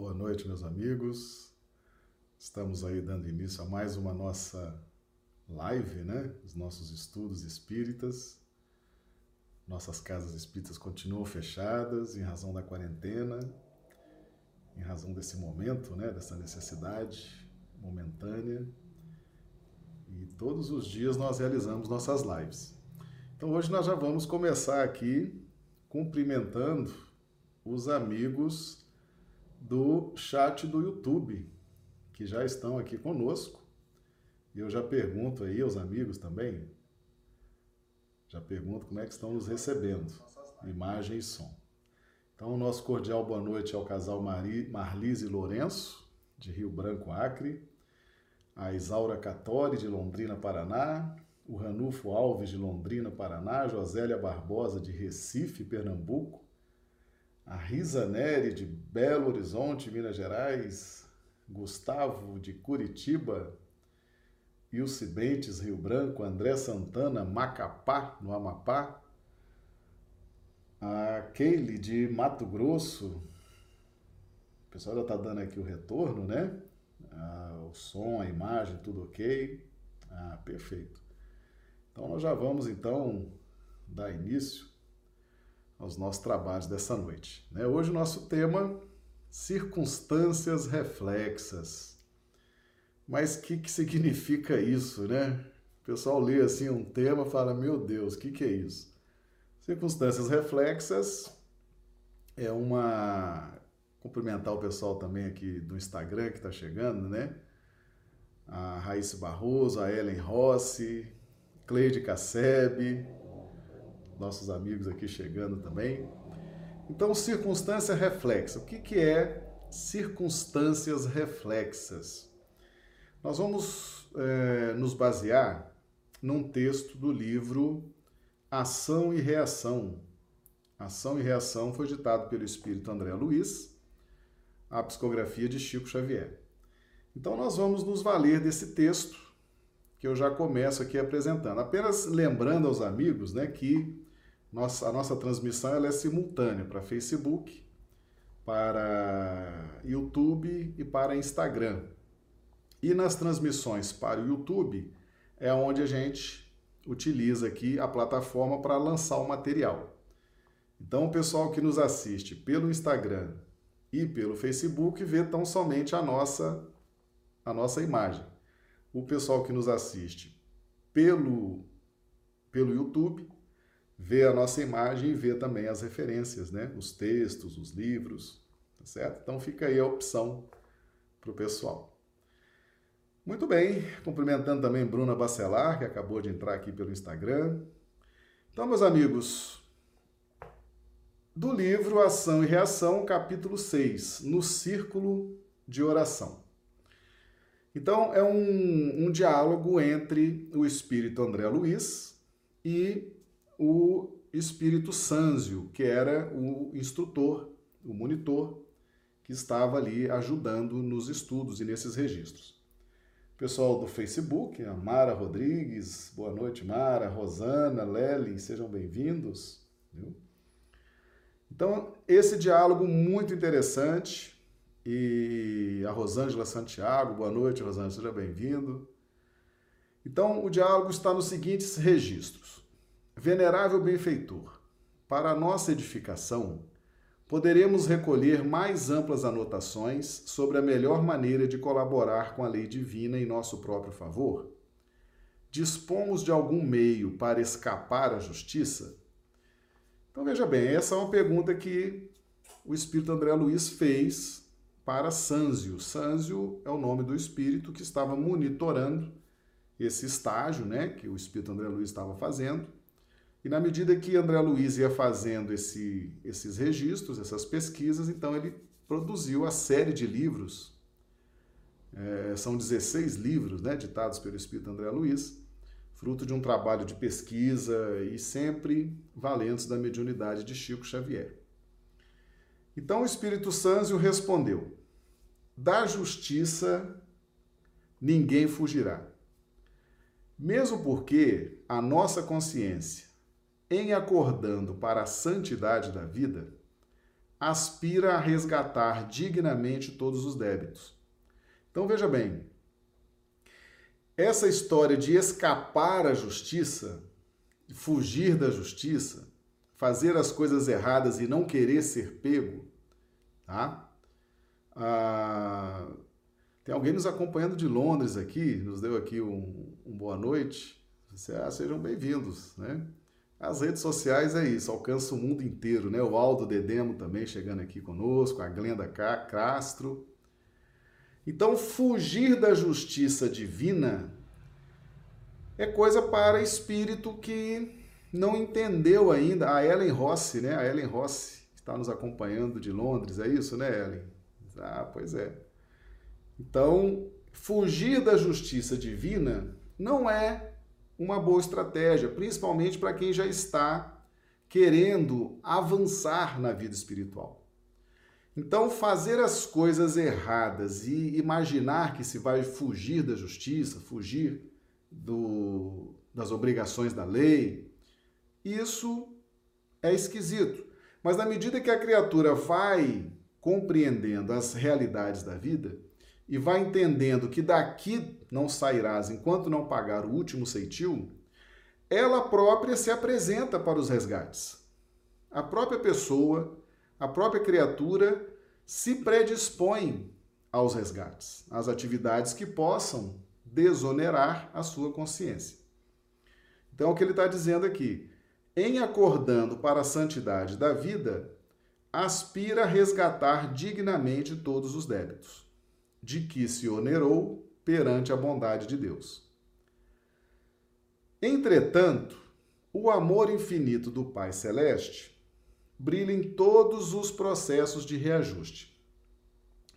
Boa noite, meus amigos. Estamos aí dando início a mais uma nossa live, né? Os nossos estudos espíritas. Nossas casas espíritas continuam fechadas em razão da quarentena, em razão desse momento, né? Dessa necessidade momentânea. E todos os dias nós realizamos nossas lives. Então hoje nós já vamos começar aqui cumprimentando os amigos do chat do YouTube, que já estão aqui conosco. E eu já pergunto aí aos amigos também, já pergunto como é que estão nos recebendo, imagem e som. Então, nosso cordial boa noite ao casal Mari, Marlise Lourenço, de Rio Branco, Acre, a Isaura Catori, de Londrina, Paraná, o Ranulfo Alves, de Londrina, Paraná, Josélia Barbosa, de Recife, Pernambuco, a Risa Neri, de Belo Horizonte, Minas Gerais, Gustavo, de Curitiba, Ilse Bentes, Rio Branco, André Santana, Macapá, no Amapá, a Keile, de Mato Grosso, o pessoal já está dando aqui o retorno, né? Ah, o som, a imagem, tudo ok. Ah, perfeito. Então nós já vamos então dar início aos nossos trabalhos dessa noite. Né? Hoje o nosso tema circunstâncias reflexas. Mas o que, que significa isso, né? O pessoal lê assim um tema fala, meu Deus, o que, que é isso? Circunstâncias reflexas é uma... Cumprimentar o pessoal também aqui do Instagram que está chegando, né? A Raíssa Barroso, a Ellen Rossi, Cleide Casseb, nossos amigos aqui chegando também. Então, circunstância reflexa. O que, que é circunstâncias reflexas? Nós vamos é, nos basear num texto do livro Ação e Reação. Ação e Reação foi ditado pelo espírito André Luiz, a psicografia de Chico Xavier. Então, nós vamos nos valer desse texto que eu já começo aqui apresentando. Apenas lembrando aos amigos né, que nossa, a nossa transmissão ela é simultânea para Facebook, para YouTube e para Instagram. E nas transmissões para o YouTube é onde a gente utiliza aqui a plataforma para lançar o material. Então, o pessoal que nos assiste pelo Instagram e pelo Facebook vê tão somente a nossa a nossa imagem. O pessoal que nos assiste pelo pelo YouTube vê a nossa imagem e vê também as referências, né? Os textos, os livros, tá certo? Então fica aí a opção para o pessoal. Muito bem, cumprimentando também Bruna Bacelar, que acabou de entrar aqui pelo Instagram. Então, meus amigos, do livro Ação e Reação, capítulo 6, no círculo de oração. Então, é um, um diálogo entre o espírito André Luiz e o espírito Sanzio, que era o instrutor, o monitor, que estava ali ajudando nos estudos e nesses registros. Pessoal do Facebook, a Mara Rodrigues, boa noite, Mara, Rosana, Lely, sejam bem-vindos. Então, esse diálogo muito interessante. E a Rosângela Santiago, boa noite, Rosângela, seja bem-vindo. Então, o diálogo está nos seguintes registros. Venerável benfeitor, para a nossa edificação, poderemos recolher mais amplas anotações sobre a melhor maneira de colaborar com a lei divina em nosso próprio favor? Dispomos de algum meio para escapar à justiça? Então veja bem, essa é uma pergunta que o espírito André Luiz fez para Sanzio. Sanzio é o nome do espírito que estava monitorando esse estágio, né, que o espírito André Luiz estava fazendo e na medida que André Luiz ia fazendo esse, esses registros, essas pesquisas, então ele produziu a série de livros. É, são 16 livros né, ditados pelo Espírito André Luiz, fruto de um trabalho de pesquisa e sempre valentes da mediunidade de Chico Xavier. Então o Espírito Sanzio respondeu: Da justiça ninguém fugirá. Mesmo porque a nossa consciência em acordando para a santidade da vida, aspira a resgatar dignamente todos os débitos. Então veja bem, essa história de escapar à justiça, fugir da justiça, fazer as coisas erradas e não querer ser pego, tá? Ah, tem alguém nos acompanhando de Londres aqui, nos deu aqui um, um boa noite. Ah, sejam bem-vindos, né? As redes sociais é isso, alcança o mundo inteiro, né? O Aldo Dedemo também chegando aqui conosco, a Glenda Castro. Então, fugir da justiça divina é coisa para espírito que não entendeu ainda. A Ellen Rossi, né? A Ellen Rossi está nos acompanhando de Londres, é isso, né, Ellen? Ah, pois é. Então, fugir da justiça divina não é uma boa estratégia, principalmente para quem já está querendo avançar na vida espiritual. Então, fazer as coisas erradas e imaginar que se vai fugir da justiça, fugir do, das obrigações da lei, isso é esquisito. Mas na medida que a criatura vai compreendendo as realidades da vida e vai entendendo que daqui não sairás enquanto não pagar o último ceitil, ela própria se apresenta para os resgates. A própria pessoa, a própria criatura se predispõe aos resgates, às atividades que possam desonerar a sua consciência. Então, o que ele está dizendo aqui? Em acordando para a santidade da vida, aspira a resgatar dignamente todos os débitos, de que se onerou perante a bondade de Deus. Entretanto, o amor infinito do Pai Celeste brilha em todos os processos de reajuste.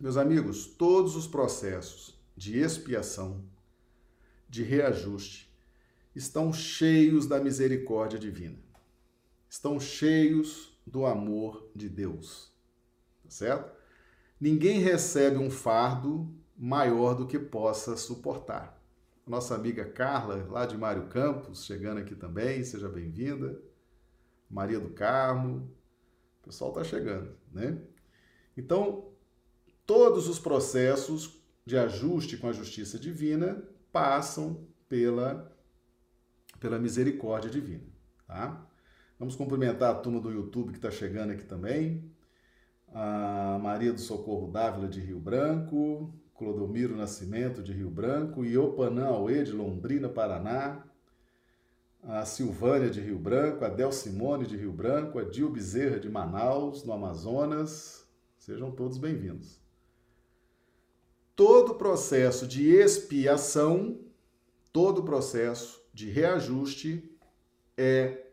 Meus amigos, todos os processos de expiação, de reajuste, estão cheios da misericórdia divina. Estão cheios do amor de Deus. Tá certo? Ninguém recebe um fardo maior do que possa suportar. Nossa amiga Carla, lá de Mário Campos, chegando aqui também, seja bem-vinda. Maria do Carmo, o pessoal está chegando, né? Então, todos os processos de ajuste com a justiça divina passam pela, pela misericórdia divina, tá? Vamos cumprimentar a turma do YouTube que está chegando aqui também. A Maria do Socorro Dávila de Rio Branco, Clodomiro Nascimento de Rio Branco, Iopanã Aue de Londrina, Paraná, a Silvânia de Rio Branco, a Del Simone de Rio Branco, a Dil Bezerra de Manaus, no Amazonas. Sejam todos bem-vindos. Todo processo de expiação, todo processo de reajuste é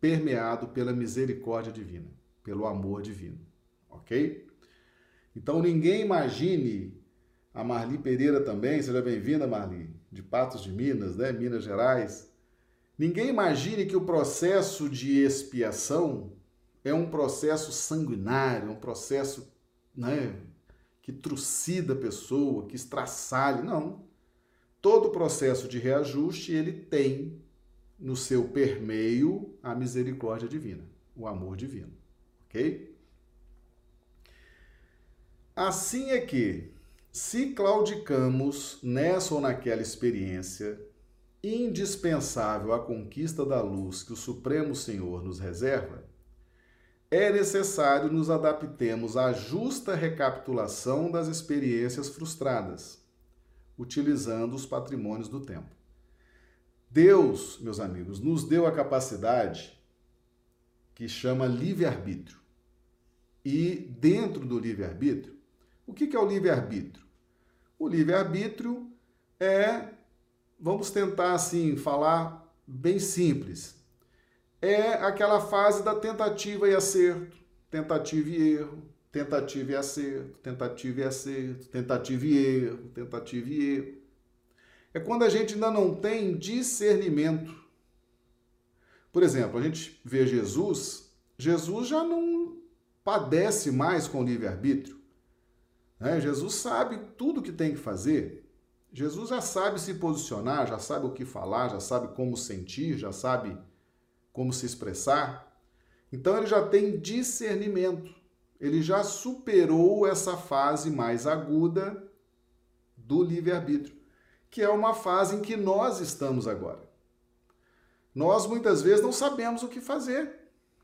permeado pela misericórdia divina, pelo amor divino, ok? Então ninguém imagine a Marli Pereira também, seja bem-vinda, Marli, de Patos de Minas, né, Minas Gerais. Ninguém imagine que o processo de expiação é um processo sanguinário, um processo né, que trucida a pessoa, que estraçalhe. Não. Todo processo de reajuste ele tem no seu permeio a misericórdia divina, o amor divino. Ok? Assim é que, se claudicamos nessa ou naquela experiência indispensável à conquista da luz que o Supremo Senhor nos reserva, é necessário nos adaptemos à justa recapitulação das experiências frustradas, utilizando os patrimônios do tempo. Deus, meus amigos, nos deu a capacidade que chama livre-arbítrio. E dentro do livre-arbítrio, o que é o livre-arbítrio? O livre-arbítrio é, vamos tentar assim falar bem simples, é aquela fase da tentativa e acerto, tentativa e erro, tentativa e acerto, tentativa e acerto, tentativa e erro, tentativa e erro é quando a gente ainda não tem discernimento. Por exemplo, a gente vê Jesus, Jesus já não padece mais com o livre-arbítrio. Né? Jesus sabe tudo o que tem que fazer. Jesus já sabe se posicionar, já sabe o que falar, já sabe como sentir, já sabe como se expressar. Então ele já tem discernimento. ele já superou essa fase mais aguda do livre-arbítrio, que é uma fase em que nós estamos agora. Nós muitas vezes não sabemos o que fazer,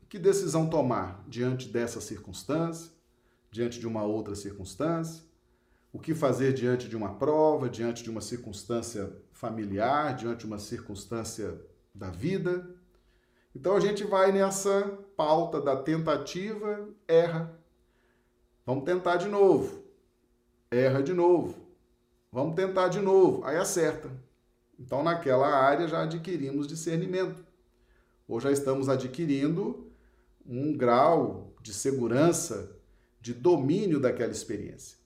que decisão tomar diante dessa circunstância, diante de uma outra circunstância, o que fazer diante de uma prova, diante de uma circunstância familiar, diante de uma circunstância da vida. Então a gente vai nessa pauta da tentativa, erra. Vamos tentar de novo. Erra de novo. Vamos tentar de novo. Aí acerta. Então naquela área já adquirimos discernimento. Ou já estamos adquirindo um grau de segurança, de domínio daquela experiência.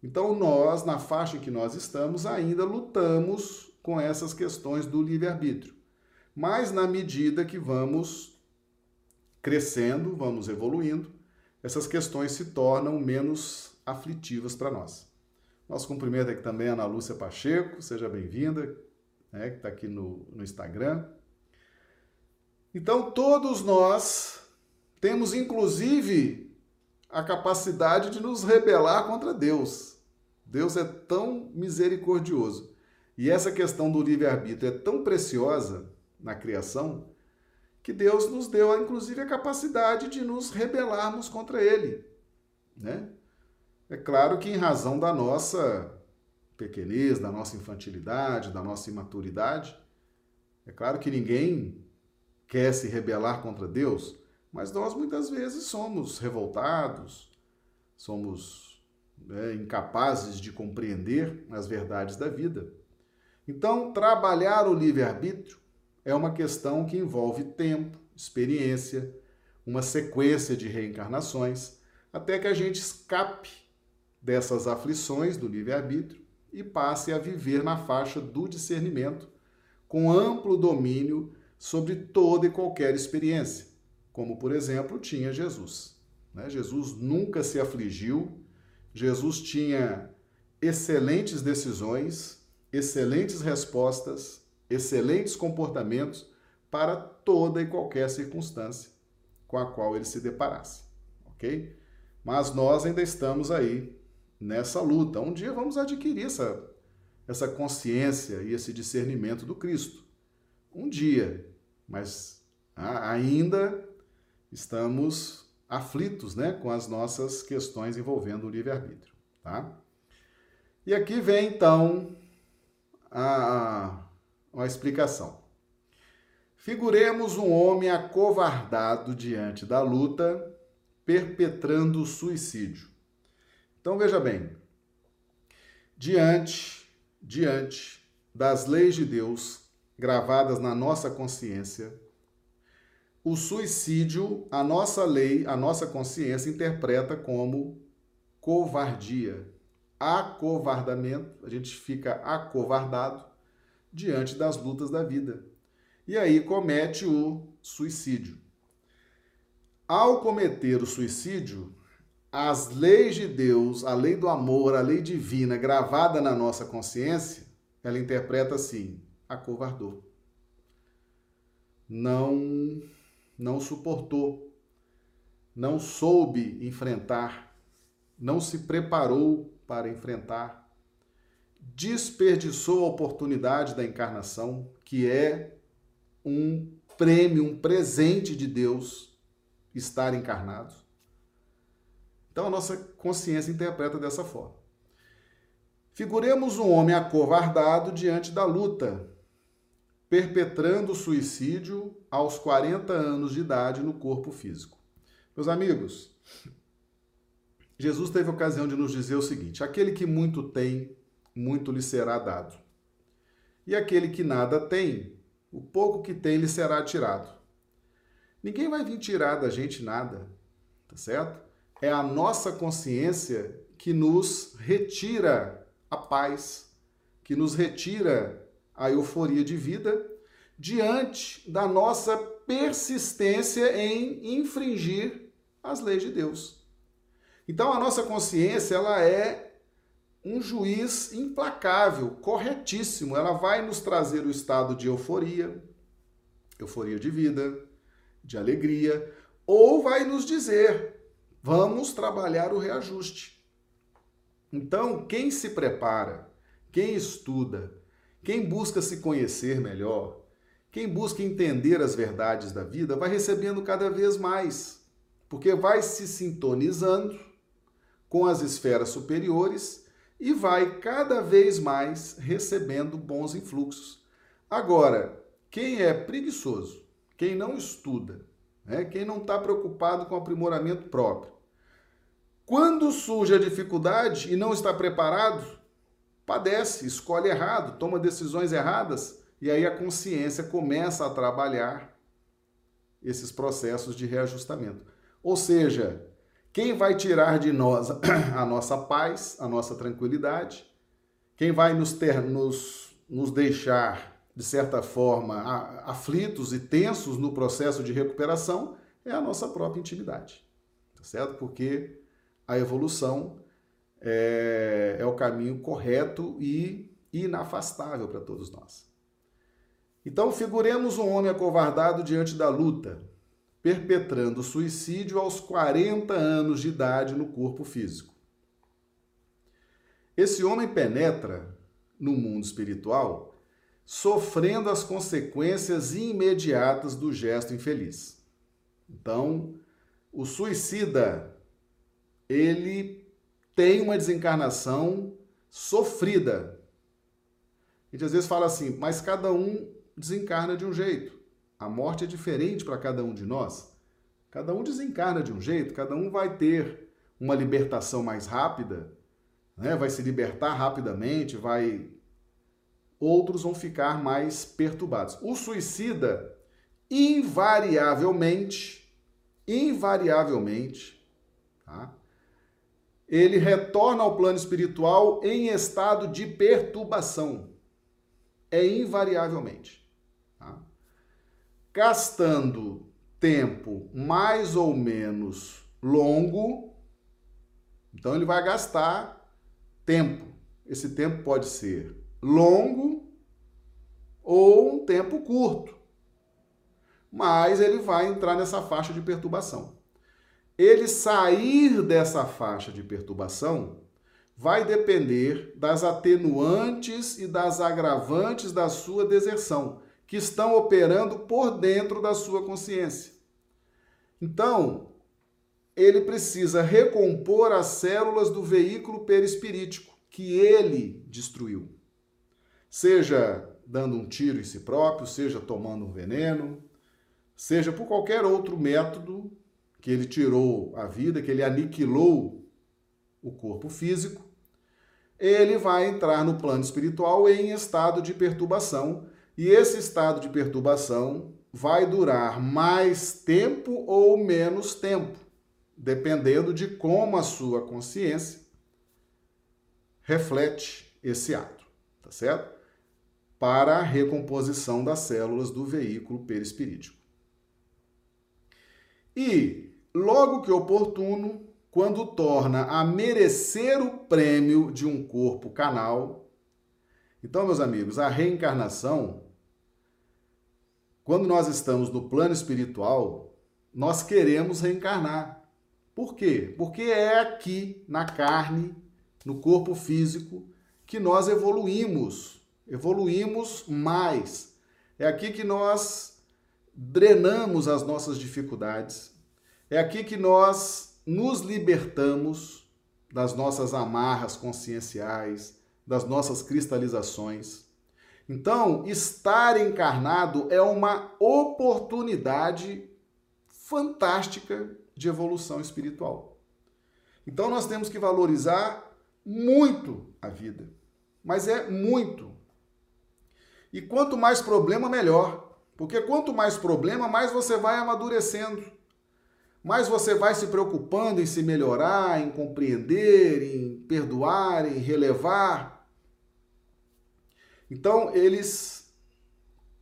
Então, nós, na faixa em que nós estamos, ainda lutamos com essas questões do livre-arbítrio. Mas, na medida que vamos crescendo, vamos evoluindo, essas questões se tornam menos aflitivas para nós. Nosso cumprimento aqui também a Ana Lúcia Pacheco, seja bem-vinda, né, que está aqui no, no Instagram. Então, todos nós temos, inclusive, a capacidade de nos rebelar contra Deus. Deus é tão misericordioso. E essa questão do livre-arbítrio é tão preciosa na criação que Deus nos deu, inclusive, a capacidade de nos rebelarmos contra Ele. Né? É claro que, em razão da nossa pequenez, da nossa infantilidade, da nossa imaturidade, é claro que ninguém quer se rebelar contra Deus, mas nós muitas vezes somos revoltados, somos né, incapazes de compreender as verdades da vida. Então, trabalhar o livre-arbítrio é uma questão que envolve tempo, experiência, uma sequência de reencarnações, até que a gente escape dessas aflições do livre-arbítrio e passe a viver na faixa do discernimento, com amplo domínio sobre toda e qualquer experiência, como, por exemplo, tinha Jesus. Né? Jesus nunca se afligiu Jesus tinha excelentes decisões, excelentes respostas, excelentes comportamentos para toda e qualquer circunstância com a qual ele se deparasse, ok? Mas nós ainda estamos aí nessa luta. Um dia vamos adquirir essa, essa consciência e esse discernimento do Cristo. Um dia, mas ainda estamos aflitos né, com as nossas questões envolvendo o livre-arbítrio. Tá? E aqui vem então a, a explicação. Figuremos um homem acovardado diante da luta, perpetrando o suicídio. Então veja bem, diante, diante das leis de Deus gravadas na nossa consciência, o suicídio, a nossa lei, a nossa consciência interpreta como covardia, acovardamento, a gente fica acovardado diante das lutas da vida. E aí comete o suicídio. Ao cometer o suicídio, as leis de Deus, a lei do amor, a lei divina gravada na nossa consciência, ela interpreta assim: acovardou. Não não suportou, não soube enfrentar, não se preparou para enfrentar, desperdiçou a oportunidade da encarnação, que é um prêmio, um presente de Deus estar encarnado. Então a nossa consciência interpreta dessa forma. Figuremos um homem acovardado diante da luta, perpetrando suicídio aos 40 anos de idade no corpo físico. Meus amigos, Jesus teve ocasião de nos dizer o seguinte: aquele que muito tem, muito lhe será dado. E aquele que nada tem, o pouco que tem lhe será tirado. Ninguém vai vir tirar da gente nada, tá certo? É a nossa consciência que nos retira a paz, que nos retira a euforia de vida diante da nossa persistência em infringir as leis de Deus. Então a nossa consciência ela é um juiz implacável, corretíssimo. Ela vai nos trazer o estado de euforia, euforia de vida, de alegria, ou vai nos dizer Vamos trabalhar o reajuste. Então, quem se prepara, quem estuda, quem busca se conhecer melhor, quem busca entender as verdades da vida, vai recebendo cada vez mais, porque vai se sintonizando com as esferas superiores e vai cada vez mais recebendo bons influxos. Agora, quem é preguiçoso, quem não estuda, né, quem não está preocupado com aprimoramento próprio, quando surge a dificuldade e não está preparado, padece, escolhe errado, toma decisões erradas e aí a consciência começa a trabalhar esses processos de reajustamento. Ou seja, quem vai tirar de nós a nossa paz, a nossa tranquilidade, quem vai nos, ter, nos, nos deixar, de certa forma, aflitos e tensos no processo de recuperação é a nossa própria intimidade. Tá certo? Porque a evolução é, é o caminho correto e inafastável para todos nós. Então, figuremos um homem acovardado diante da luta, perpetrando suicídio aos 40 anos de idade no corpo físico. Esse homem penetra no mundo espiritual sofrendo as consequências imediatas do gesto infeliz. Então, o suicida ele tem uma desencarnação sofrida. A gente às vezes fala assim, mas cada um desencarna de um jeito. A morte é diferente para cada um de nós. Cada um desencarna de um jeito, cada um vai ter uma libertação mais rápida, né? vai se libertar rapidamente, vai. Outros vão ficar mais perturbados. O suicida, invariavelmente, invariavelmente, tá? Ele retorna ao plano espiritual em estado de perturbação. É invariavelmente. Tá? Gastando tempo mais ou menos longo, então ele vai gastar tempo. Esse tempo pode ser longo ou um tempo curto. Mas ele vai entrar nessa faixa de perturbação ele sair dessa faixa de perturbação vai depender das atenuantes e das agravantes da sua deserção, que estão operando por dentro da sua consciência. Então, ele precisa recompor as células do veículo perispirítico que ele destruiu. Seja dando um tiro em si próprio, seja tomando um veneno, seja por qualquer outro método que ele tirou a vida, que ele aniquilou o corpo físico, ele vai entrar no plano espiritual em estado de perturbação, e esse estado de perturbação vai durar mais tempo ou menos tempo, dependendo de como a sua consciência reflete esse ato, tá certo? Para a recomposição das células do veículo perispirítico. E logo que oportuno, quando torna a merecer o prêmio de um corpo canal. Então, meus amigos, a reencarnação, quando nós estamos no plano espiritual, nós queremos reencarnar. Por quê? Porque é aqui, na carne, no corpo físico, que nós evoluímos, evoluímos mais. É aqui que nós drenamos as nossas dificuldades, é aqui que nós nos libertamos das nossas amarras conscienciais, das nossas cristalizações. Então, estar encarnado é uma oportunidade fantástica de evolução espiritual. Então, nós temos que valorizar muito a vida, mas é muito. E quanto mais problema, melhor. Porque quanto mais problema, mais você vai amadurecendo mais você vai se preocupando em se melhorar, em compreender, em perdoar, em relevar. Então, eles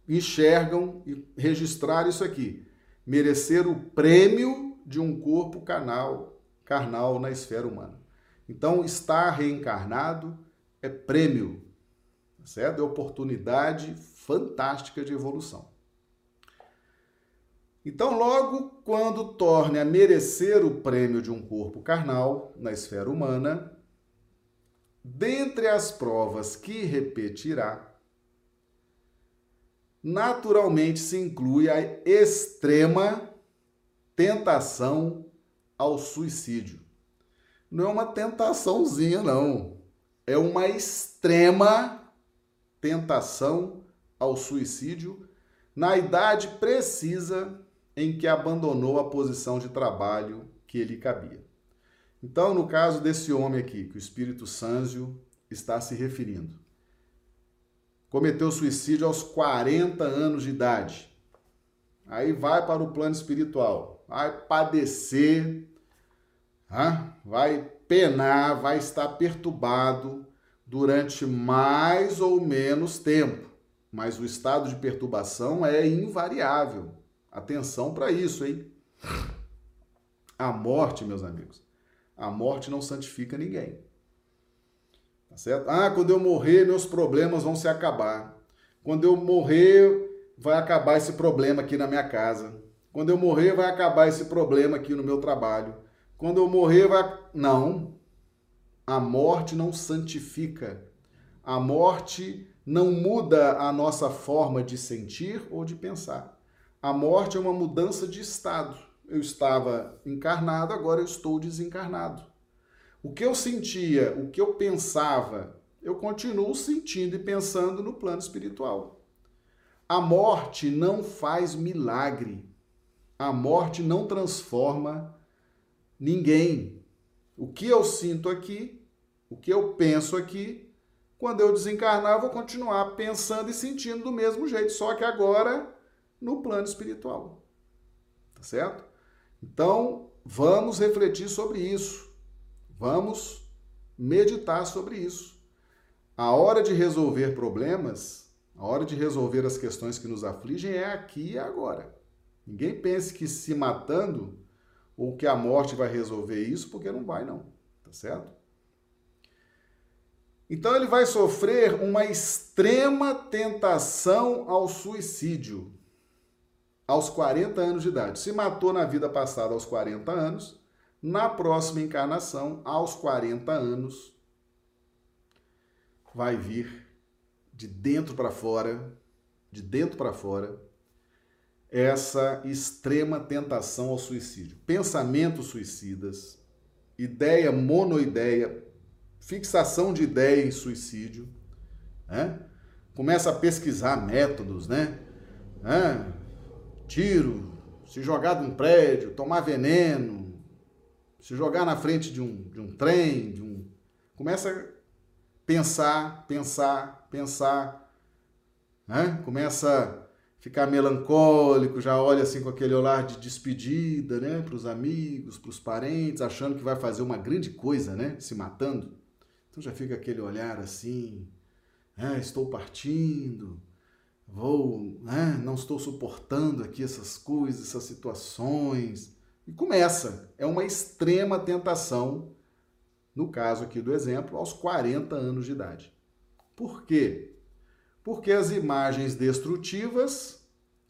enxergam e registraram isso aqui: merecer o prêmio de um corpo carnal, carnal na esfera humana. Então, estar reencarnado é prêmio, certo? É oportunidade fantástica de evolução. Então, logo quando torne a merecer o prêmio de um corpo carnal na esfera humana, dentre as provas que repetirá, naturalmente se inclui a extrema tentação ao suicídio. Não é uma tentaçãozinha, não. É uma extrema tentação ao suicídio na idade precisa em que abandonou a posição de trabalho que lhe cabia. Então, no caso desse homem aqui, que o Espírito Sânzio está se referindo, cometeu suicídio aos 40 anos de idade. Aí vai para o plano espiritual, vai padecer, vai penar, vai estar perturbado durante mais ou menos tempo. Mas o estado de perturbação é invariável. Atenção para isso, hein? A morte, meus amigos, a morte não santifica ninguém. Tá certo? Ah, quando eu morrer, meus problemas vão se acabar. Quando eu morrer, vai acabar esse problema aqui na minha casa. Quando eu morrer, vai acabar esse problema aqui no meu trabalho. Quando eu morrer, vai. Não. A morte não santifica. A morte não muda a nossa forma de sentir ou de pensar. A morte é uma mudança de estado. Eu estava encarnado, agora eu estou desencarnado. O que eu sentia, o que eu pensava, eu continuo sentindo e pensando no plano espiritual. A morte não faz milagre. A morte não transforma ninguém. O que eu sinto aqui, o que eu penso aqui, quando eu desencarnar, eu vou continuar pensando e sentindo do mesmo jeito, só que agora no plano espiritual. Tá certo? Então, vamos refletir sobre isso. Vamos meditar sobre isso. A hora de resolver problemas, a hora de resolver as questões que nos afligem é aqui e agora. Ninguém pense que se matando ou que a morte vai resolver isso, porque não vai não, tá certo? Então ele vai sofrer uma extrema tentação ao suicídio aos 40 anos de idade. Se matou na vida passada aos 40 anos, na próxima encarnação, aos 40 anos, vai vir de dentro para fora, de dentro para fora, essa extrema tentação ao suicídio. Pensamentos suicidas, ideia monoideia, fixação de ideia em suicídio, né? começa a pesquisar métodos, né? né? Tiro, se jogar de um prédio, tomar veneno, se jogar na frente de um, de um trem, de um... começa a pensar, pensar, pensar, né? começa ficar melancólico, já olha assim com aquele olhar de despedida, né, para os amigos, para os parentes, achando que vai fazer uma grande coisa, né, se matando. Então já fica aquele olhar assim, né, estou partindo, vou, né, não estou suportando aqui essas coisas, essas situações. E começa, é uma extrema tentação, no caso aqui do exemplo, aos 40 anos de idade. Por quê? porque as imagens destrutivas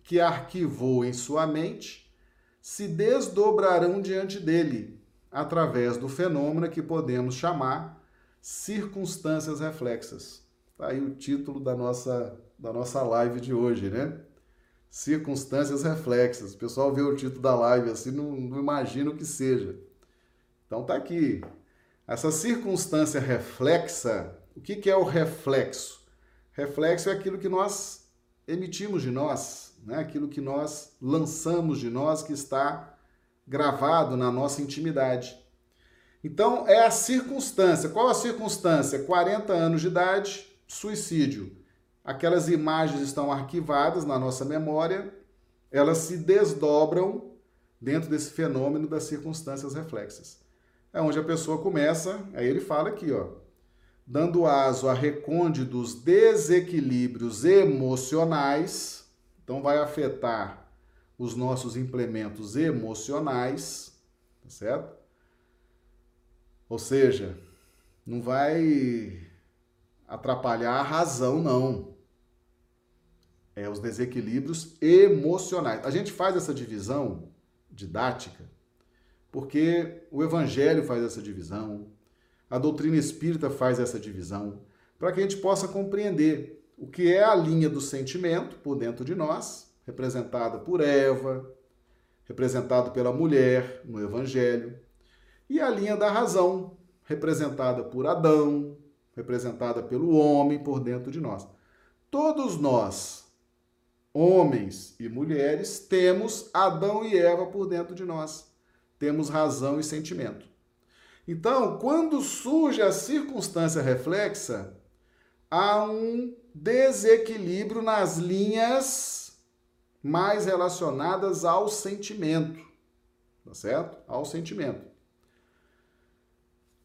que arquivou em sua mente se desdobrarão diante dele através do fenômeno que podemos chamar circunstâncias reflexas. Está aí o título da nossa, da nossa live de hoje, né? Circunstâncias reflexas. O pessoal vê o título da live assim, não, não imagina o que seja. Então tá aqui. Essa circunstância reflexa, o que, que é o reflexo? Reflexo é aquilo que nós emitimos de nós, né? aquilo que nós lançamos de nós, que está gravado na nossa intimidade. Então, é a circunstância. Qual a circunstância? 40 anos de idade, suicídio. Aquelas imagens estão arquivadas na nossa memória, elas se desdobram dentro desse fenômeno das circunstâncias reflexas. É onde a pessoa começa, aí ele fala aqui, ó, dando aso a recônditos desequilíbrios emocionais, então vai afetar os nossos implementos emocionais, tá certo? Ou seja, não vai atrapalhar a razão, não. É os desequilíbrios emocionais. A gente faz essa divisão didática porque o Evangelho faz essa divisão, a doutrina espírita faz essa divisão, para que a gente possa compreender o que é a linha do sentimento por dentro de nós, representada por Eva, representado pela mulher no Evangelho, e a linha da razão, representada por Adão, representada pelo homem por dentro de nós. Todos nós, homens e mulheres, temos Adão e Eva por dentro de nós temos razão e sentimento. Então, quando surge a circunstância reflexa, há um desequilíbrio nas linhas mais relacionadas ao sentimento. Tá certo? Ao sentimento.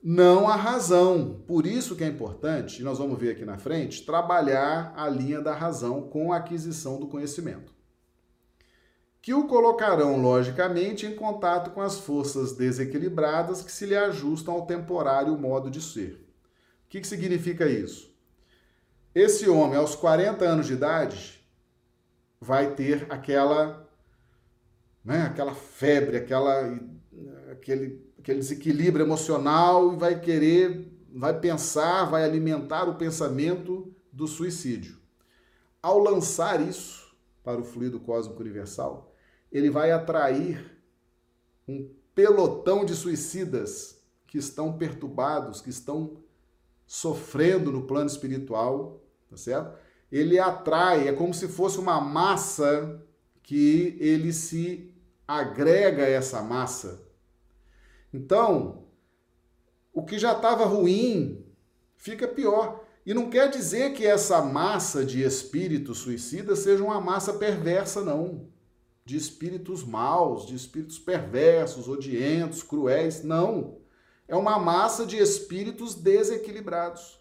Não à razão. Por isso que é importante, e nós vamos ver aqui na frente, trabalhar a linha da razão com a aquisição do conhecimento que o colocarão logicamente em contato com as forças desequilibradas que se lhe ajustam ao temporário modo de ser. O que, que significa isso? Esse homem, aos 40 anos de idade, vai ter aquela, né, aquela febre, aquela, aquele, aquele desequilíbrio emocional e vai querer, vai pensar, vai alimentar o pensamento do suicídio. Ao lançar isso para o fluido cósmico universal, ele vai atrair um pelotão de suicidas que estão perturbados, que estão sofrendo no plano espiritual, tá certo? Ele atrai, é como se fosse uma massa que ele se agrega a essa massa. Então, o que já estava ruim fica pior. E não quer dizer que essa massa de espíritos suicidas seja uma massa perversa, não de espíritos maus, de espíritos perversos, odientos, cruéis. Não. É uma massa de espíritos desequilibrados,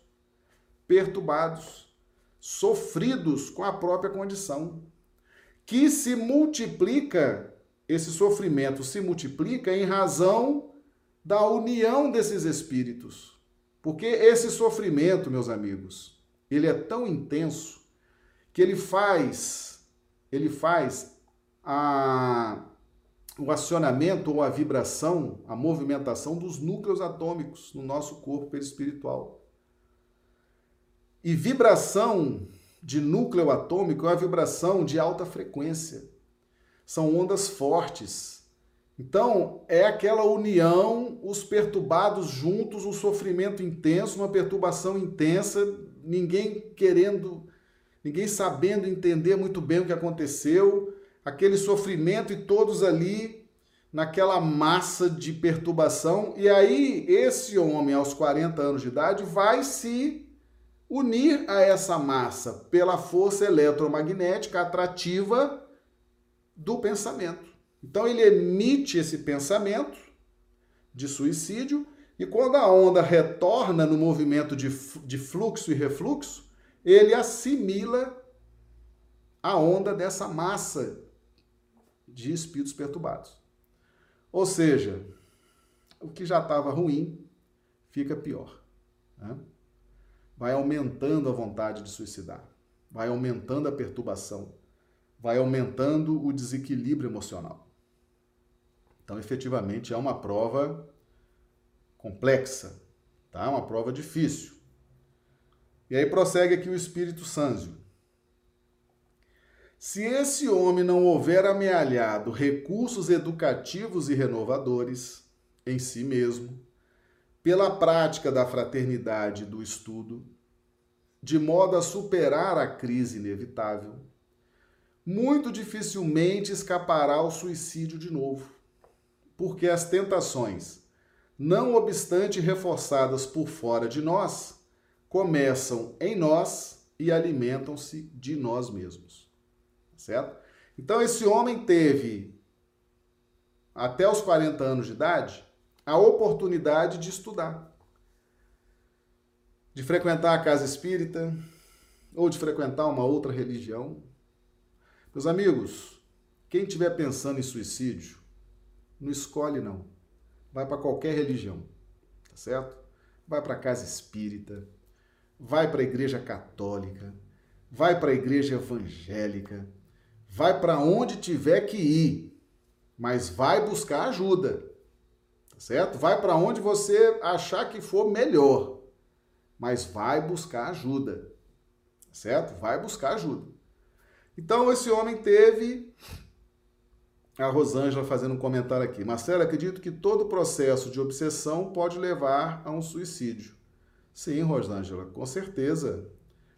perturbados, sofridos com a própria condição, que se multiplica, esse sofrimento se multiplica em razão da união desses espíritos. Porque esse sofrimento, meus amigos, ele é tão intenso que ele faz, ele faz a, o acionamento ou a vibração, a movimentação dos núcleos atômicos no nosso corpo perispiritual. E vibração de núcleo atômico é uma vibração de alta frequência. São ondas fortes. Então, é aquela união, os perturbados juntos, um sofrimento intenso, uma perturbação intensa, ninguém querendo, ninguém sabendo entender muito bem o que aconteceu, aquele sofrimento e todos ali naquela massa de perturbação. E aí, esse homem, aos 40 anos de idade, vai se unir a essa massa pela força eletromagnética atrativa do pensamento. Então, ele emite esse pensamento de suicídio, e quando a onda retorna no movimento de, de fluxo e refluxo, ele assimila a onda dessa massa de espíritos perturbados. Ou seja, o que já estava ruim fica pior. Né? Vai aumentando a vontade de suicidar, vai aumentando a perturbação, vai aumentando o desequilíbrio emocional. Então, efetivamente, é uma prova complexa, tá? uma prova difícil. E aí prossegue aqui o Espírito Sâncio. Se esse homem não houver amealhado recursos educativos e renovadores em si mesmo, pela prática da fraternidade e do estudo, de modo a superar a crise inevitável, muito dificilmente escapará ao suicídio de novo, porque as tentações, não obstante reforçadas por fora de nós, começam em nós e alimentam-se de nós mesmos certo? Então esse homem teve até os 40 anos de idade a oportunidade de estudar, de frequentar a casa espírita ou de frequentar uma outra religião. Meus amigos, quem estiver pensando em suicídio, não escolhe não. Vai para qualquer religião, tá certo? Vai para a casa espírita, vai para a igreja católica, vai para a igreja evangélica, vai para onde tiver que ir, mas vai buscar ajuda, tá certo? Vai para onde você achar que for melhor, mas vai buscar ajuda, tá certo? Vai buscar ajuda. Então esse homem teve a Rosângela fazendo um comentário aqui. Marcelo, acredito que todo processo de obsessão pode levar a um suicídio. Sim, Rosângela, com certeza.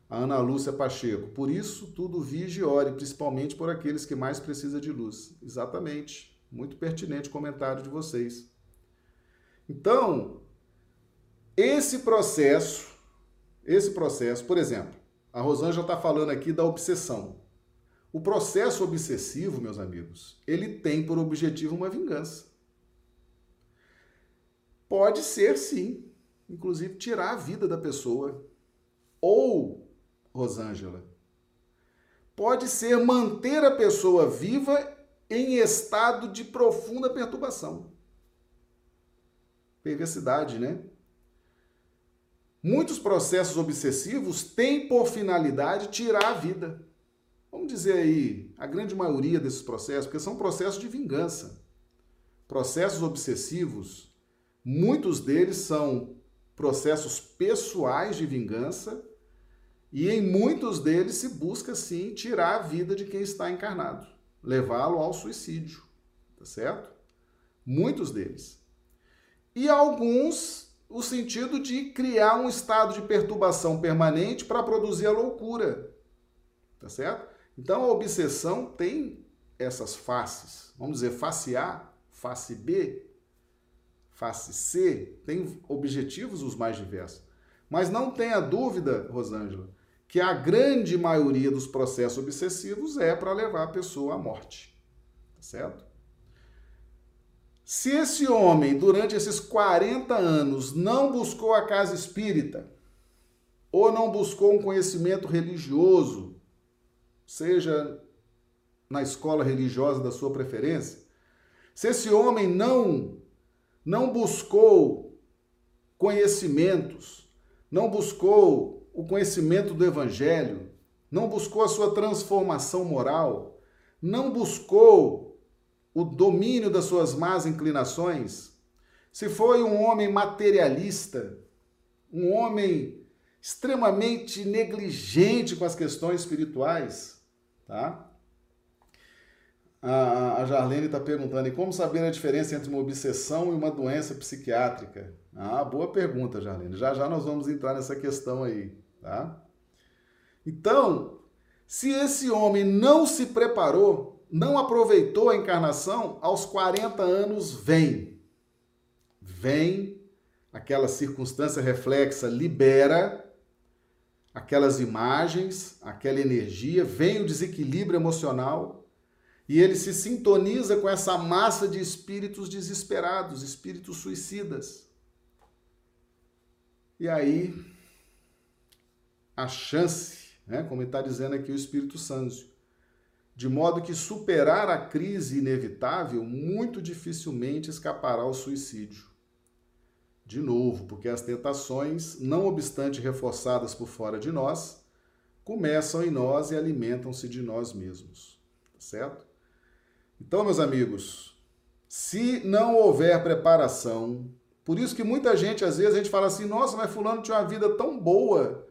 A Ana Lúcia Pacheco. Por isso, tudo vige e ore, principalmente por aqueles que mais precisam de luz. Exatamente. Muito pertinente o comentário de vocês. Então, esse processo, esse processo, por exemplo, a Rosângela está falando aqui da obsessão. O processo obsessivo, meus amigos, ele tem por objetivo uma vingança. Pode ser, sim, inclusive tirar a vida da pessoa. Ou, Rosângela, pode ser manter a pessoa viva em estado de profunda perturbação. Perversidade, né? Muitos processos obsessivos têm por finalidade tirar a vida vamos dizer aí, a grande maioria desses processos, porque são processos de vingança. Processos obsessivos, muitos deles são processos pessoais de vingança e em muitos deles se busca sim tirar a vida de quem está encarnado, levá-lo ao suicídio, tá certo? Muitos deles. E alguns o sentido de criar um estado de perturbação permanente para produzir a loucura, tá certo? Então a obsessão tem essas faces. Vamos dizer, face A, face B, face C, tem objetivos os mais diversos. Mas não tenha dúvida, Rosângela, que a grande maioria dos processos obsessivos é para levar a pessoa à morte. Tá certo? Se esse homem, durante esses 40 anos, não buscou a casa espírita, ou não buscou um conhecimento religioso, seja na escola religiosa da sua preferência, se esse homem não não buscou conhecimentos, não buscou o conhecimento do evangelho, não buscou a sua transformação moral, não buscou o domínio das suas más inclinações, se foi um homem materialista, um homem extremamente negligente com as questões espirituais, Tá? A, a Jarlene está perguntando, e como saber a diferença entre uma obsessão e uma doença psiquiátrica? Ah, boa pergunta, Jarlene. Já já nós vamos entrar nessa questão aí, tá? Então, se esse homem não se preparou, não aproveitou a encarnação, aos 40 anos vem. Vem aquela circunstância reflexa, libera aquelas imagens, aquela energia, vem o desequilíbrio emocional e ele se sintoniza com essa massa de espíritos desesperados, espíritos suicidas. E aí, a chance, né, como está dizendo aqui o Espírito Santo, de modo que superar a crise inevitável muito dificilmente escapará ao suicídio. De novo, porque as tentações, não obstante reforçadas por fora de nós, começam em nós e alimentam-se de nós mesmos. Tá certo? Então, meus amigos, se não houver preparação, por isso que muita gente, às vezes, a gente fala assim: nossa, mas Fulano tinha uma vida tão boa,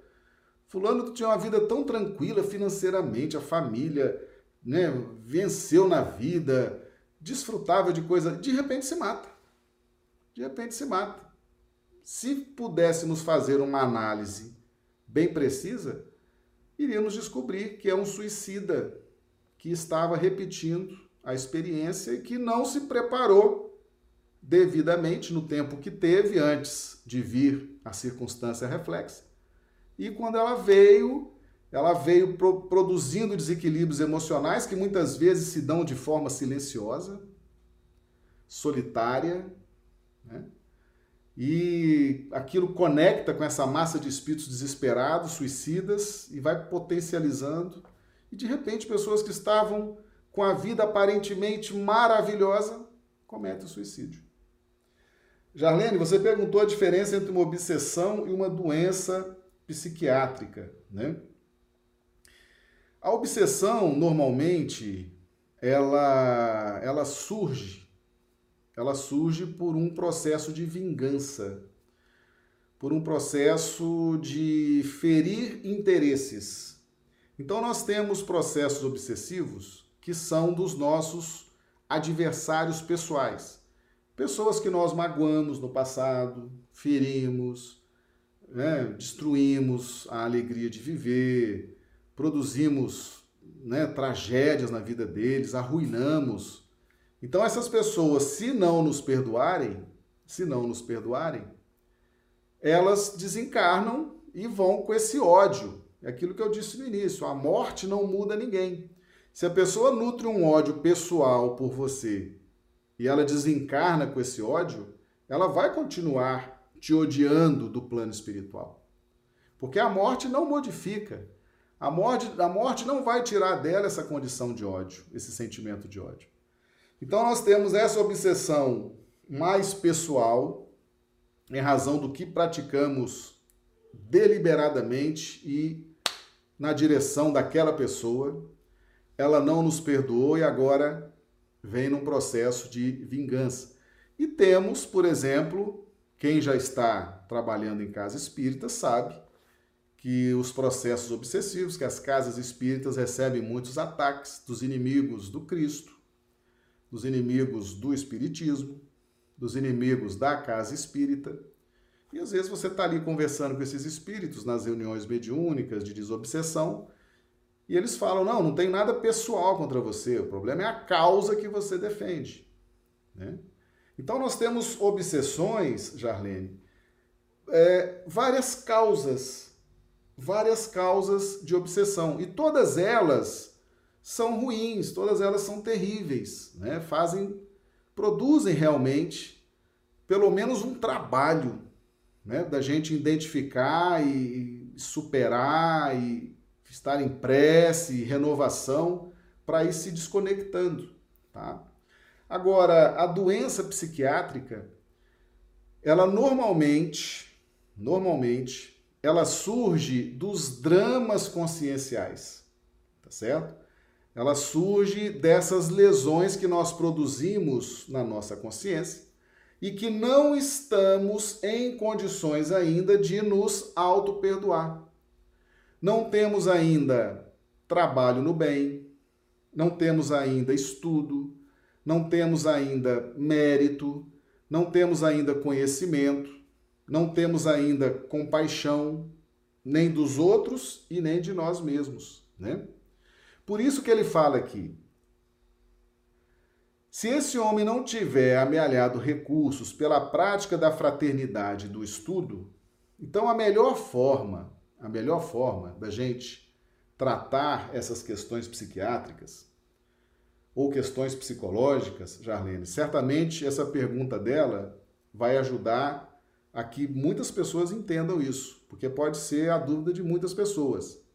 Fulano tinha uma vida tão tranquila financeiramente, a família né, venceu na vida, desfrutava de coisa, de repente se mata. De repente se mata. Se pudéssemos fazer uma análise bem precisa, iríamos descobrir que é um suicida que estava repetindo a experiência e que não se preparou devidamente no tempo que teve antes de vir a circunstância reflexa. E quando ela veio, ela veio pro produzindo desequilíbrios emocionais que muitas vezes se dão de forma silenciosa, solitária, né? E aquilo conecta com essa massa de espíritos desesperados, suicidas, e vai potencializando. E de repente, pessoas que estavam com a vida aparentemente maravilhosa cometem o suicídio. Jarlene, você perguntou a diferença entre uma obsessão e uma doença psiquiátrica, né? A obsessão, normalmente, ela, ela surge, ela surge por um processo de vingança, por um processo de ferir interesses. Então nós temos processos obsessivos que são dos nossos adversários pessoais. Pessoas que nós magoamos no passado, ferimos, né, destruímos a alegria de viver, produzimos né, tragédias na vida deles, arruinamos. Então essas pessoas, se não nos perdoarem, se não nos perdoarem, elas desencarnam e vão com esse ódio. É aquilo que eu disse no início, a morte não muda ninguém. Se a pessoa nutre um ódio pessoal por você e ela desencarna com esse ódio, ela vai continuar te odiando do plano espiritual. Porque a morte não modifica. A morte, a morte não vai tirar dela essa condição de ódio, esse sentimento de ódio. Então nós temos essa obsessão mais pessoal, em razão do que praticamos deliberadamente e na direção daquela pessoa, ela não nos perdoou e agora vem num processo de vingança. E temos, por exemplo, quem já está trabalhando em casa espírita sabe que os processos obsessivos, que as casas espíritas recebem muitos ataques dos inimigos do Cristo, dos inimigos do Espiritismo, dos inimigos da casa espírita. E às vezes você está ali conversando com esses espíritos nas reuniões mediúnicas de desobsessão e eles falam: não, não tem nada pessoal contra você, o problema é a causa que você defende. Né? Então nós temos obsessões, Jarlene, é, várias causas, várias causas de obsessão. E todas elas são ruins, todas elas são terríveis, né? fazem, produzem realmente pelo menos um trabalho né? da gente identificar e superar e estar em prece, renovação, para ir se desconectando, tá? Agora, a doença psiquiátrica, ela normalmente, normalmente, ela surge dos dramas conscienciais, tá certo? Ela surge dessas lesões que nós produzimos na nossa consciência e que não estamos em condições ainda de nos auto-perdoar. Não temos ainda trabalho no bem, não temos ainda estudo, não temos ainda mérito, não temos ainda conhecimento, não temos ainda compaixão, nem dos outros e nem de nós mesmos, né? Por isso que ele fala aqui: se esse homem não tiver amealhado recursos pela prática da fraternidade e do estudo, então a melhor forma a melhor forma da gente tratar essas questões psiquiátricas ou questões psicológicas, Jarlene, certamente essa pergunta dela vai ajudar a que muitas pessoas entendam isso, porque pode ser a dúvida de muitas pessoas.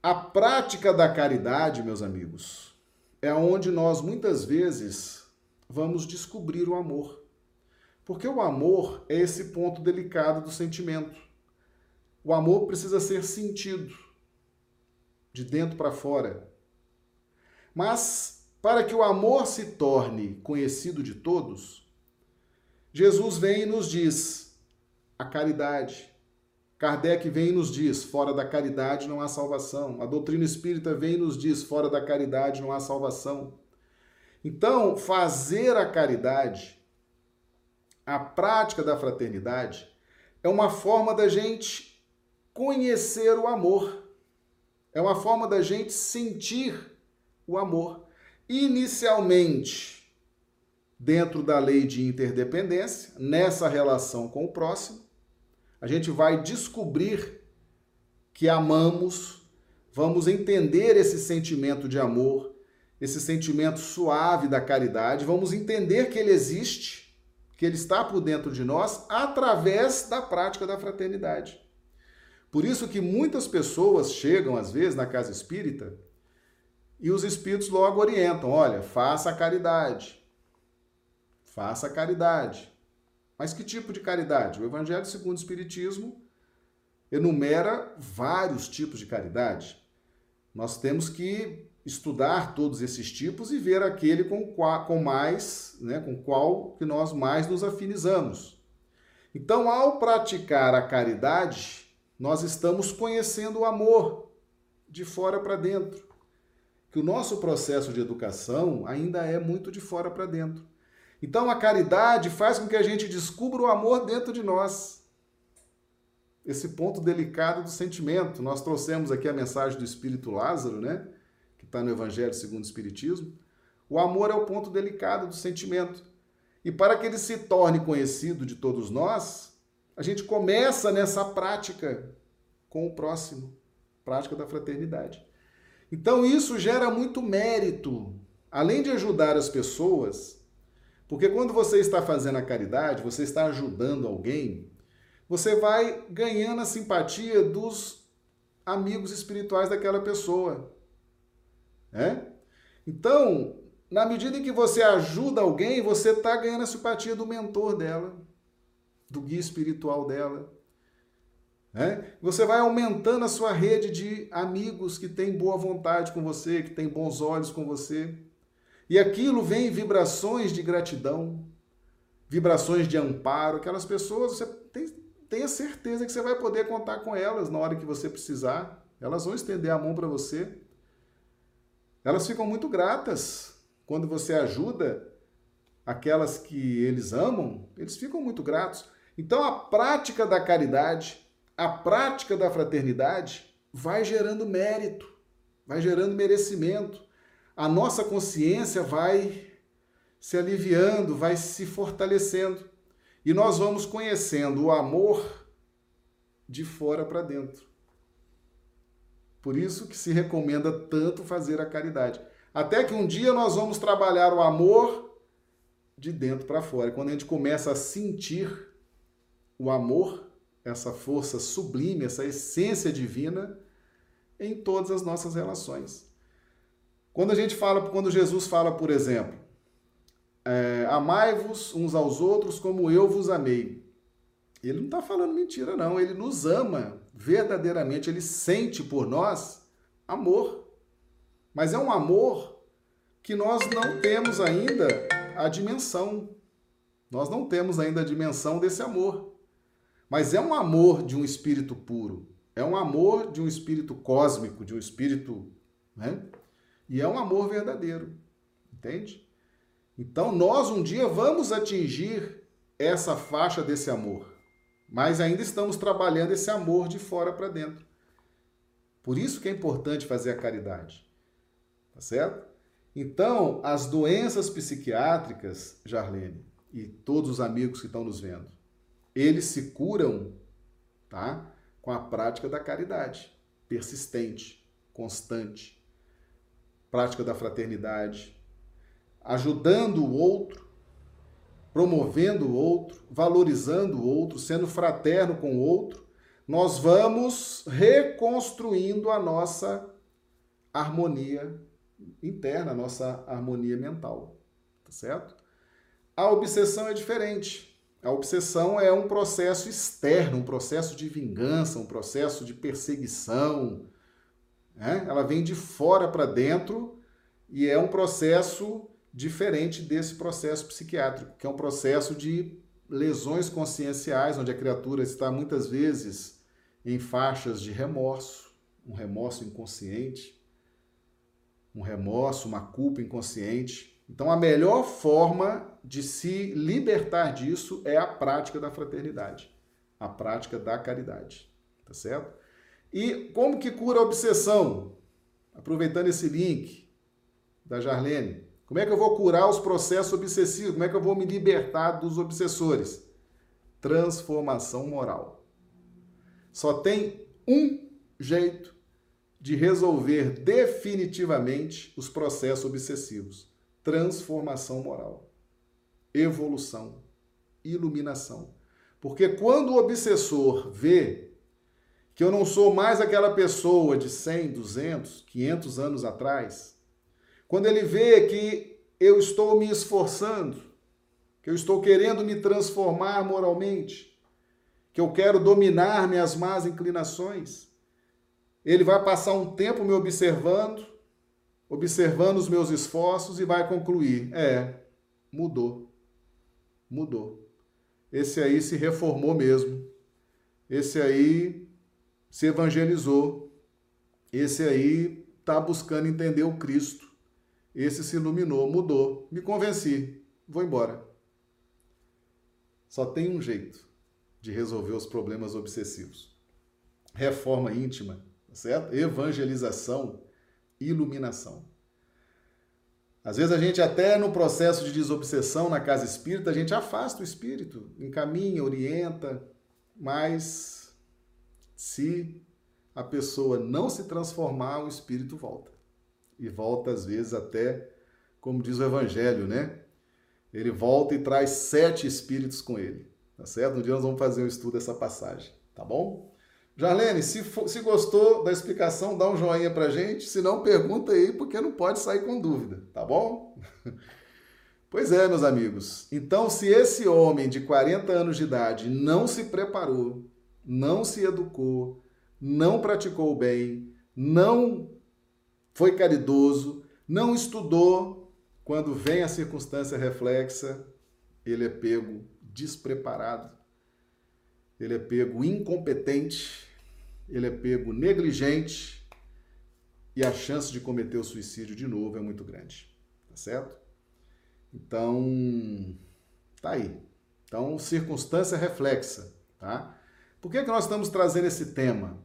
A prática da caridade, meus amigos, é onde nós muitas vezes vamos descobrir o amor. Porque o amor é esse ponto delicado do sentimento. O amor precisa ser sentido de dentro para fora. Mas para que o amor se torne conhecido de todos, Jesus vem e nos diz a caridade. Kardec vem e nos diz: fora da caridade não há salvação. A doutrina espírita vem e nos diz: fora da caridade não há salvação. Então, fazer a caridade, a prática da fraternidade, é uma forma da gente conhecer o amor. É uma forma da gente sentir o amor. Inicialmente, dentro da lei de interdependência, nessa relação com o próximo, a gente vai descobrir que amamos, vamos entender esse sentimento de amor, esse sentimento suave da caridade, vamos entender que ele existe, que ele está por dentro de nós através da prática da fraternidade. Por isso que muitas pessoas chegam, às vezes, na casa espírita e os espíritos logo orientam: olha, faça a caridade. Faça a caridade. Mas que tipo de caridade? O Evangelho segundo o Espiritismo enumera vários tipos de caridade. Nós temos que estudar todos esses tipos e ver aquele com, com mais, né, com qual que nós mais nos afinizamos. Então, ao praticar a caridade, nós estamos conhecendo o amor de fora para dentro. Que o nosso processo de educação ainda é muito de fora para dentro. Então, a caridade faz com que a gente descubra o amor dentro de nós. Esse ponto delicado do sentimento. Nós trouxemos aqui a mensagem do Espírito Lázaro, né? Que está no Evangelho segundo o Espiritismo. O amor é o ponto delicado do sentimento. E para que ele se torne conhecido de todos nós, a gente começa nessa prática com o próximo, prática da fraternidade. Então isso gera muito mérito, além de ajudar as pessoas, porque quando você está fazendo a caridade, você está ajudando alguém, você vai ganhando a simpatia dos amigos espirituais daquela pessoa. Né? Então, na medida em que você ajuda alguém, você está ganhando a simpatia do mentor dela, do guia espiritual dela. Né? Você vai aumentando a sua rede de amigos que têm boa vontade com você, que têm bons olhos com você. E aquilo vem vibrações de gratidão, vibrações de amparo. Aquelas pessoas, você tem, tenha certeza que você vai poder contar com elas na hora que você precisar. Elas vão estender a mão para você. Elas ficam muito gratas quando você ajuda aquelas que eles amam, eles ficam muito gratos. Então a prática da caridade, a prática da fraternidade vai gerando mérito, vai gerando merecimento. A nossa consciência vai se aliviando, vai se fortalecendo. E nós vamos conhecendo o amor de fora para dentro. Por isso que se recomenda tanto fazer a caridade. Até que um dia nós vamos trabalhar o amor de dentro para fora. Quando a gente começa a sentir o amor, essa força sublime, essa essência divina em todas as nossas relações. Quando a gente fala, quando Jesus fala, por exemplo, é, amai-vos uns aos outros como eu vos amei. Ele não está falando mentira, não. Ele nos ama verdadeiramente. Ele sente por nós amor. Mas é um amor que nós não temos ainda a dimensão. Nós não temos ainda a dimensão desse amor. Mas é um amor de um espírito puro. É um amor de um espírito cósmico, de um espírito. Né? E é um amor verdadeiro. Entende? Então nós um dia vamos atingir essa faixa desse amor. Mas ainda estamos trabalhando esse amor de fora para dentro. Por isso que é importante fazer a caridade. Tá certo? Então, as doenças psiquiátricas, Jarlene, e todos os amigos que estão nos vendo, eles se curam, tá? Com a prática da caridade, persistente, constante, prática da fraternidade, ajudando o outro, promovendo o outro, valorizando o outro, sendo fraterno com o outro, nós vamos reconstruindo a nossa harmonia interna, a nossa harmonia mental, tá certo? A obsessão é diferente. A obsessão é um processo externo, um processo de vingança, um processo de perseguição. Né? Ela vem de fora para dentro e é um processo diferente desse processo psiquiátrico, que é um processo de lesões conscienciais, onde a criatura está muitas vezes em faixas de remorso, um remorso inconsciente, um remorso, uma culpa inconsciente. Então, a melhor forma de se libertar disso é a prática da fraternidade, a prática da caridade, tá certo? E como que cura a obsessão? Aproveitando esse link da Jarlene, como é que eu vou curar os processos obsessivos? Como é que eu vou me libertar dos obsessores? Transformação moral. Só tem um jeito de resolver definitivamente os processos obsessivos. Transformação moral, evolução, iluminação. Porque quando o obsessor vê que eu não sou mais aquela pessoa de 100, 200, 500 anos atrás, quando ele vê que eu estou me esforçando, que eu estou querendo me transformar moralmente, que eu quero dominar minhas más inclinações, ele vai passar um tempo me observando, observando os meus esforços e vai concluir: é, mudou. Mudou. Esse aí se reformou mesmo. Esse aí se evangelizou. Esse aí está buscando entender o Cristo. Esse se iluminou, mudou. Me convenci. Vou embora. Só tem um jeito de resolver os problemas obsessivos: reforma íntima certo? Evangelização, iluminação. Às vezes a gente até no processo de desobsessão na casa espírita, a gente afasta o espírito, encaminha, orienta, mas se a pessoa não se transformar, o espírito volta. E volta às vezes até, como diz o evangelho, né? Ele volta e traz sete espíritos com ele, tá certo? Um dia nós vamos fazer um estudo dessa passagem, tá bom? Jarlene, se, for, se gostou da explicação, dá um joinha pra gente. Se não, pergunta aí, porque não pode sair com dúvida, tá bom? Pois é, meus amigos. Então, se esse homem de 40 anos de idade não se preparou, não se educou, não praticou o bem, não foi caridoso, não estudou, quando vem a circunstância reflexa, ele é pego despreparado, ele é pego incompetente, ele é pego negligente e a chance de cometer o suicídio de novo é muito grande. Tá certo? Então, tá aí. Então, circunstância reflexa, tá? Por que, que nós estamos trazendo esse tema?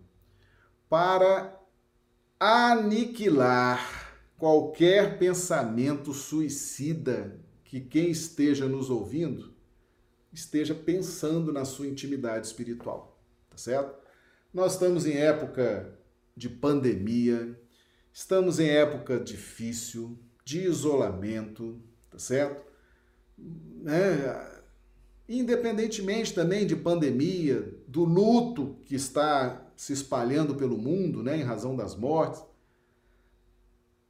Para aniquilar qualquer pensamento suicida que quem esteja nos ouvindo esteja pensando na sua intimidade espiritual, tá certo? Nós estamos em época de pandemia, estamos em época difícil, de isolamento, tá certo? É, independentemente também de pandemia, do luto que está se espalhando pelo mundo, né, em razão das mortes,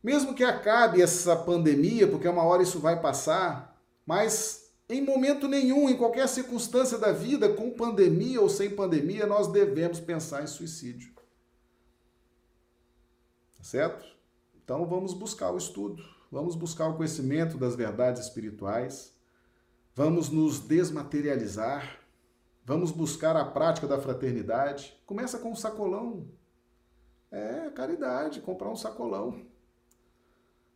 mesmo que acabe essa pandemia, porque uma hora isso vai passar, mas em momento nenhum, em qualquer circunstância da vida, com pandemia ou sem pandemia, nós devemos pensar em suicídio. Tá certo? Então vamos buscar o estudo, vamos buscar o conhecimento das verdades espirituais, vamos nos desmaterializar, vamos buscar a prática da fraternidade. Começa com um sacolão. É, caridade, comprar um sacolão.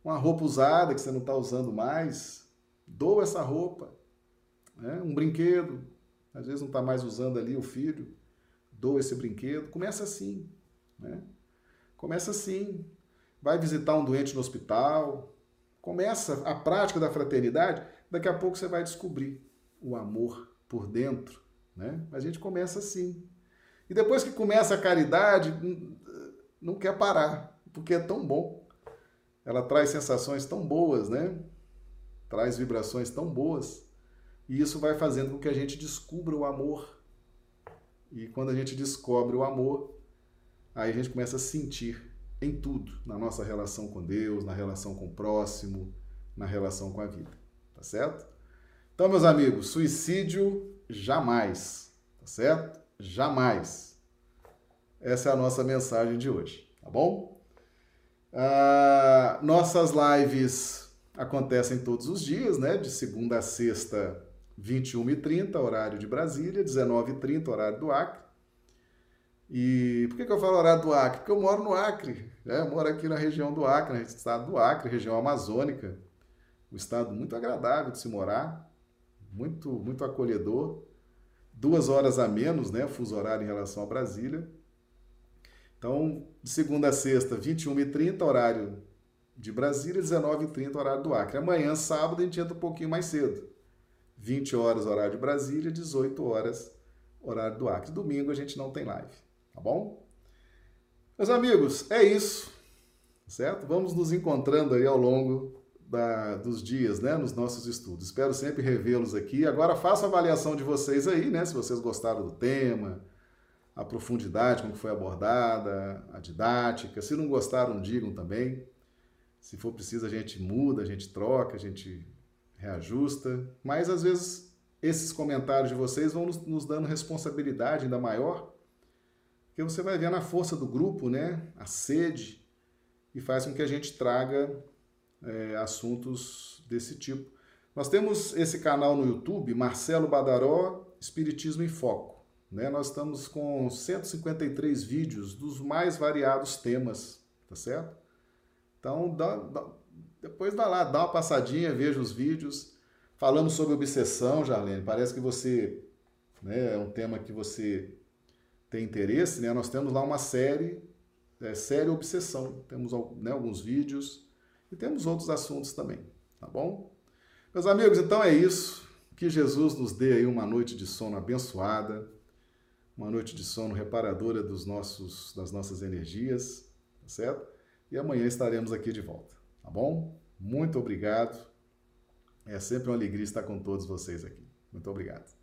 Uma roupa usada que você não está usando mais, doa essa roupa né? um brinquedo, às vezes não está mais usando ali o filho, doa esse brinquedo. Começa assim, né? Começa assim. Vai visitar um doente no hospital, começa a prática da fraternidade, daqui a pouco você vai descobrir o amor por dentro, né? A gente começa assim. E depois que começa a caridade, não quer parar, porque é tão bom. Ela traz sensações tão boas, né? Traz vibrações tão boas. E isso vai fazendo com que a gente descubra o amor. E quando a gente descobre o amor, aí a gente começa a sentir em tudo, na nossa relação com Deus, na relação com o próximo, na relação com a vida. Tá certo? Então, meus amigos, suicídio jamais. Tá certo? Jamais. Essa é a nossa mensagem de hoje, tá bom? Ah, nossas lives acontecem todos os dias, né? De segunda a sexta, 21h30, horário de Brasília, 19h30, horário do Acre. E por que, que eu falo horário do Acre? Porque eu moro no Acre, né? eu moro aqui na região do Acre, no estado do Acre, região amazônica. Um estado muito agradável de se morar, muito, muito acolhedor. Duas horas a menos, né? Fuso horário em relação a Brasília. Então, de segunda a sexta, 21h30, horário de Brasília, 19h30, horário do Acre. Amanhã, sábado, a gente entra um pouquinho mais cedo. 20 horas horário de Brasília, 18 horas horário do Acre. Domingo a gente não tem live, tá bom? Meus amigos, é isso, certo? Vamos nos encontrando aí ao longo da, dos dias, né, nos nossos estudos. Espero sempre revê-los aqui. Agora faço a avaliação de vocês aí, né, se vocês gostaram do tema, a profundidade com que foi abordada, a didática. Se não gostaram, digam também. Se for preciso, a gente muda, a gente troca, a gente reajusta, mas às vezes esses comentários de vocês vão nos, nos dando responsabilidade ainda maior, Porque você vai vendo a força do grupo, né? A sede, e faz com que a gente traga é, assuntos desse tipo. Nós temos esse canal no YouTube, Marcelo Badaró, Espiritismo em Foco. Né? Nós estamos com 153 vídeos dos mais variados temas, tá certo? Então, dá, dá, depois vai lá, dá uma passadinha, veja os vídeos. Falamos sobre obsessão, Jarlene. Parece que você né, é um tema que você tem interesse, né? Nós temos lá uma série, é, série obsessão. Temos né, alguns vídeos e temos outros assuntos também, tá bom? Meus amigos, então é isso. Que Jesus nos dê aí uma noite de sono abençoada, uma noite de sono reparadora dos nossos, das nossas energias, tá certo? E amanhã estaremos aqui de volta, tá bom? Muito obrigado. É sempre uma alegria estar com todos vocês aqui. Muito obrigado.